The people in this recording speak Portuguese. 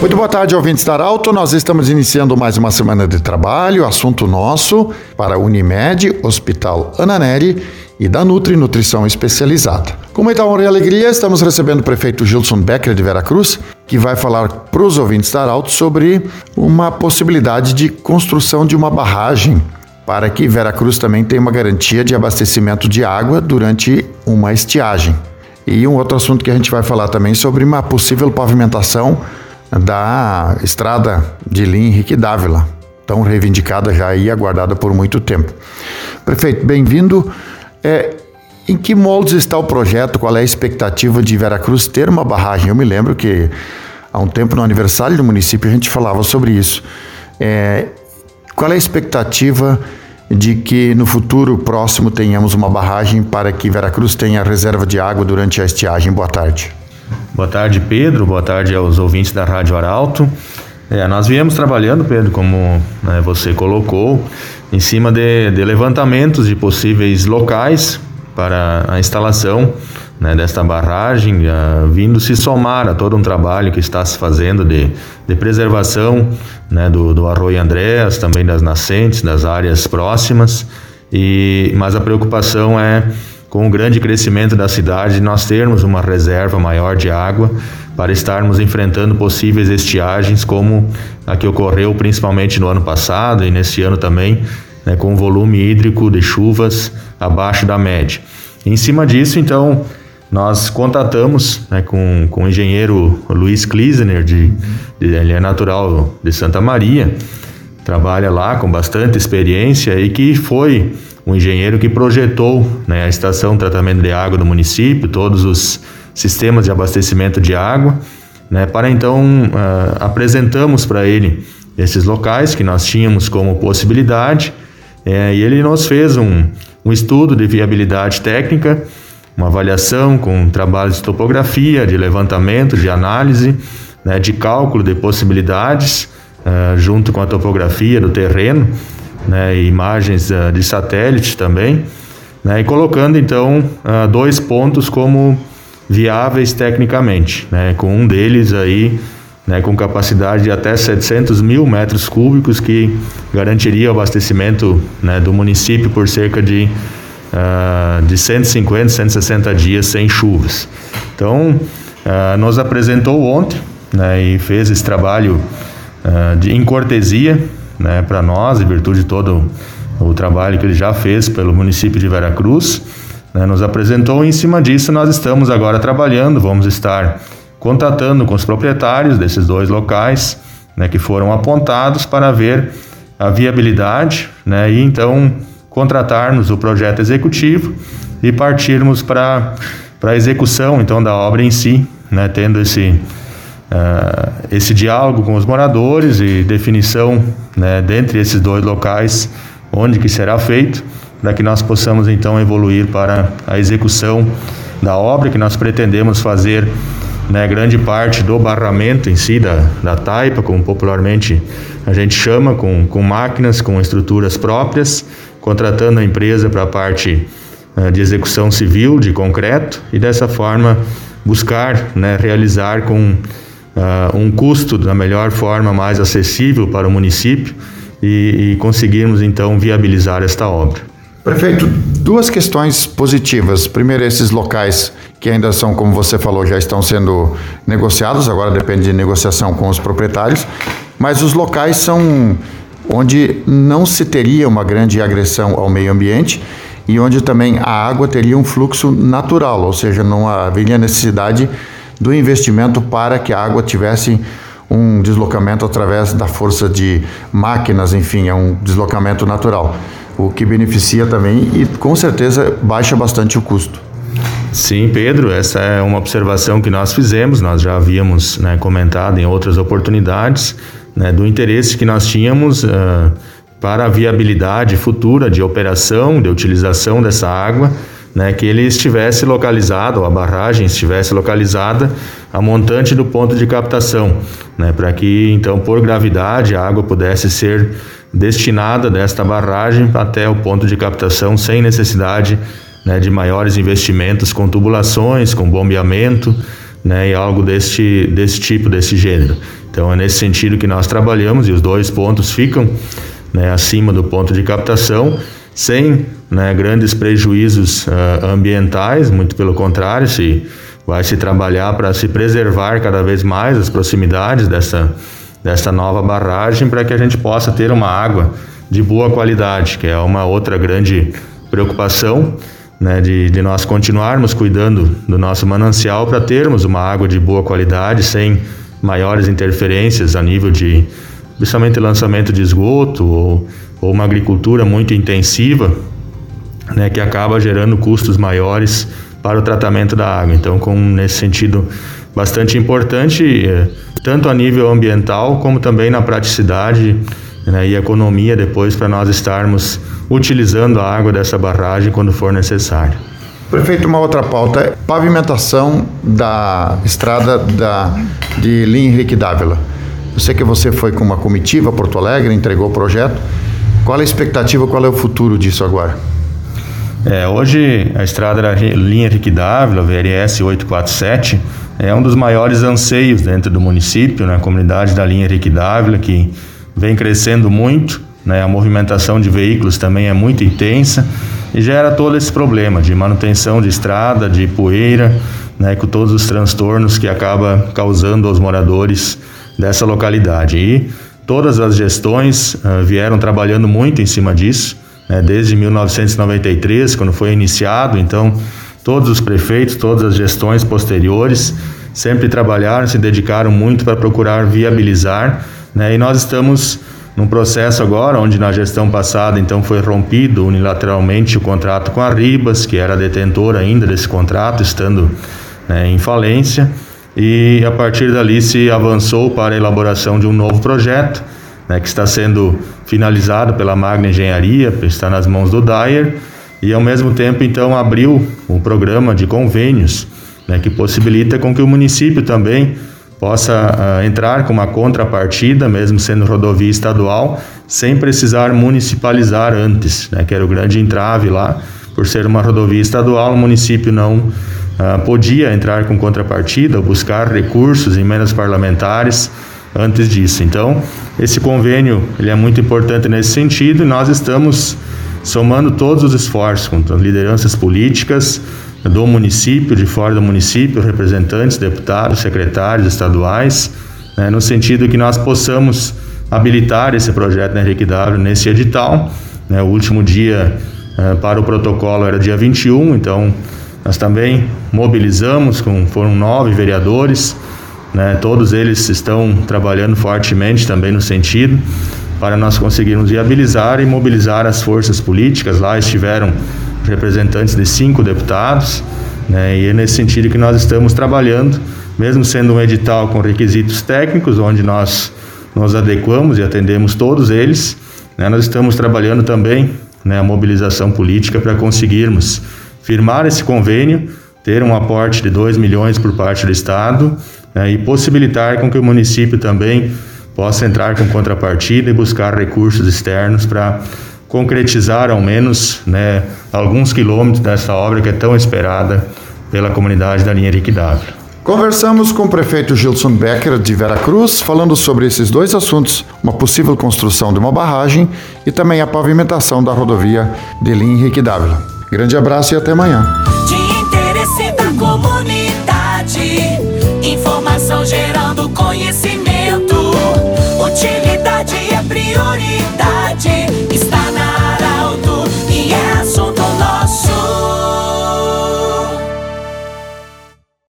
Muito boa tarde, ouvintes da Alto. Nós estamos iniciando mais uma semana de trabalho, assunto nosso para Unimed, Hospital Ana Neri e da Nutri Nutrição Especializada. Com muita honra e alegria, estamos recebendo o prefeito Gilson Becker de Veracruz, que vai falar para os ouvintes da Alto sobre uma possibilidade de construção de uma barragem para que Veracruz também tenha uma garantia de abastecimento de água durante uma estiagem. E um outro assunto que a gente vai falar também sobre uma possível pavimentação da estrada de linha Henrique Dávila, tão reivindicada já e aguardada por muito tempo. Prefeito, bem-vindo. É, em que moldes está o projeto? Qual é a expectativa de Veracruz ter uma barragem? Eu me lembro que há um tempo no aniversário do município a gente falava sobre isso. É, qual é a expectativa de que no futuro próximo tenhamos uma barragem para que Veracruz tenha reserva de água durante a estiagem? Boa tarde. Boa tarde, Pedro. Boa tarde aos ouvintes da Rádio Arauto. É, nós viemos trabalhando, Pedro, como né, você colocou, em cima de, de, levantamentos de possíveis locais para a instalação né, desta barragem, uh, vindo se somar a todo um trabalho que está se fazendo de, de preservação né, do, do Arroio Andréas, também das nascentes, das áreas próximas. E, mas a preocupação é com o grande crescimento da cidade, nós termos uma reserva maior de água para estarmos enfrentando possíveis estiagens, como a que ocorreu principalmente no ano passado e neste ano também, né, com volume hídrico de chuvas abaixo da média. Em cima disso, então, nós contatamos né, com, com o engenheiro Luiz Klisner, de, de, ele é natural de Santa Maria, trabalha lá com bastante experiência e que foi um engenheiro que projetou né, a estação de tratamento de água do município, todos os sistemas de abastecimento de água, né, para então uh, apresentamos para ele esses locais que nós tínhamos como possibilidade é, e ele nos fez um, um estudo de viabilidade técnica, uma avaliação com trabalhos de topografia, de levantamento, de análise, né, de cálculo de possibilidades, uh, junto com a topografia do terreno né, imagens uh, de satélite também, né, e colocando então uh, dois pontos como viáveis tecnicamente, né, com um deles aí né, com capacidade de até 700 mil metros cúbicos que garantiria o abastecimento né, do município por cerca de, uh, de 150, 160 dias sem chuvas. Então, uh, nos apresentou ontem né, e fez esse trabalho uh, de, em cortesia né, para nós, em virtude de todo o trabalho que ele já fez pelo município de Veracruz. Né, nos apresentou e em cima disso nós estamos agora trabalhando, vamos estar contatando com os proprietários desses dois locais né, que foram apontados para ver a viabilidade né, e então contratarmos o projeto executivo e partirmos para a execução então da obra em si, né, tendo esse uh, esse diálogo com os moradores e definição né, dentre esses dois locais onde que será feito, para que nós possamos então evoluir para a execução da obra que nós pretendemos fazer né, grande parte do barramento em si da, da taipa, como popularmente a gente chama, com, com máquinas, com estruturas próprias, contratando a empresa para a parte uh, de execução civil de concreto e dessa forma buscar né, realizar com uh, um custo da melhor forma, mais acessível para o município e, e conseguirmos então viabilizar esta obra. Prefeito, duas questões positivas. Primeiro, esses locais que ainda são, como você falou, já estão sendo negociados, agora depende de negociação com os proprietários, mas os locais são onde não se teria uma grande agressão ao meio ambiente e onde também a água teria um fluxo natural, ou seja, não haveria necessidade do investimento para que a água tivesse um deslocamento através da força de máquinas, enfim, é um deslocamento natural, o que beneficia também e com certeza baixa bastante o custo. Sim, Pedro, essa é uma observação que nós fizemos, nós já havíamos né, comentado em outras oportunidades, né, do interesse que nós tínhamos uh, para a viabilidade futura de operação, de utilização dessa água né, que ele estivesse localizado, a barragem estivesse localizada a montante do ponto de captação, né, para que então por gravidade a água pudesse ser destinada desta barragem até o ponto de captação sem necessidade né, de maiores investimentos com tubulações, com bombeamento, né, e algo deste, desse tipo, desse gênero. Então é nesse sentido que nós trabalhamos e os dois pontos ficam né, acima do ponto de captação, sem né, grandes prejuízos uh, ambientais, muito pelo contrário, se vai se trabalhar para se preservar cada vez mais as proximidades dessa, dessa nova barragem para que a gente possa ter uma água de boa qualidade, que é uma outra grande preocupação né, de, de nós continuarmos cuidando do nosso manancial para termos uma água de boa qualidade, sem maiores interferências a nível de, principalmente lançamento de esgoto ou, ou uma agricultura muito intensiva, né, que acaba gerando custos maiores para o tratamento da água. Então, com nesse sentido bastante importante, eh, tanto a nível ambiental como também na praticidade né, e economia depois para nós estarmos utilizando a água dessa barragem quando for necessário. Prefeito, uma outra pauta é pavimentação da estrada da, de linha Henrique Dávila. Eu sei que você foi com uma comitiva a Porto Alegre, entregou o projeto. Qual é a expectativa, qual é o futuro disso agora? É, hoje a estrada da linha Henrique Dávila, VRS 847, é um dos maiores anseios dentro do município, na né? comunidade da linha Henrique Dávila, que vem crescendo muito, né? a movimentação de veículos também é muito intensa e gera todo esse problema de manutenção de estrada, de poeira, né? com todos os transtornos que acaba causando aos moradores dessa localidade. E todas as gestões uh, vieram trabalhando muito em cima disso, né? desde 1993, quando foi iniciado, então todos os prefeitos, todas as gestões posteriores sempre trabalharam, se dedicaram muito para procurar viabilizar né? E nós estamos num processo agora onde na gestão passada então foi rompido unilateralmente o contrato com a Ribas, que era detentora ainda desse contrato, estando né, em falência, e a partir dali se avançou para a elaboração de um novo projeto, né, que está sendo finalizado pela Magna Engenharia, está nas mãos do Dyer, e ao mesmo tempo então abriu um programa de convênios, né, que possibilita com que o município também possa uh, entrar com uma contrapartida, mesmo sendo rodovia estadual, sem precisar municipalizar antes, né, que era o grande entrave lá. Por ser uma rodovia estadual, o município não uh, podia entrar com contrapartida buscar recursos em emendas parlamentares antes disso. Então, esse convênio ele é muito importante nesse sentido e nós estamos somando todos os esforços com lideranças políticas, do município, de fora do município, representantes, deputados, secretários estaduais, né, no sentido que nós possamos habilitar esse projeto na Henrique W nesse edital. Né, o último dia uh, para o protocolo era dia 21, então nós também mobilizamos, com, foram nove vereadores, né, todos eles estão trabalhando fortemente também no sentido para nós conseguirmos viabilizar e mobilizar as forças políticas. Lá estiveram representantes de cinco deputados, né, e é nesse sentido que nós estamos trabalhando, mesmo sendo um edital com requisitos técnicos, onde nós nos adequamos e atendemos todos eles, né, nós estamos trabalhando também né, a mobilização política para conseguirmos firmar esse convênio, ter um aporte de 2 milhões por parte do Estado né, e possibilitar com que o município também possa entrar com contrapartida e buscar recursos externos para concretizar ao menos né, alguns quilômetros dessa obra que é tão esperada pela comunidade da linha Henrique Conversamos com o prefeito Gilson Becker de Veracruz, falando sobre esses dois assuntos: uma possível construção de uma barragem e também a pavimentação da rodovia de linha Henrique Dávila. Grande abraço e até amanhã. De interesse da comunidade, informação gerando conhecimento, utilidade é prioridade.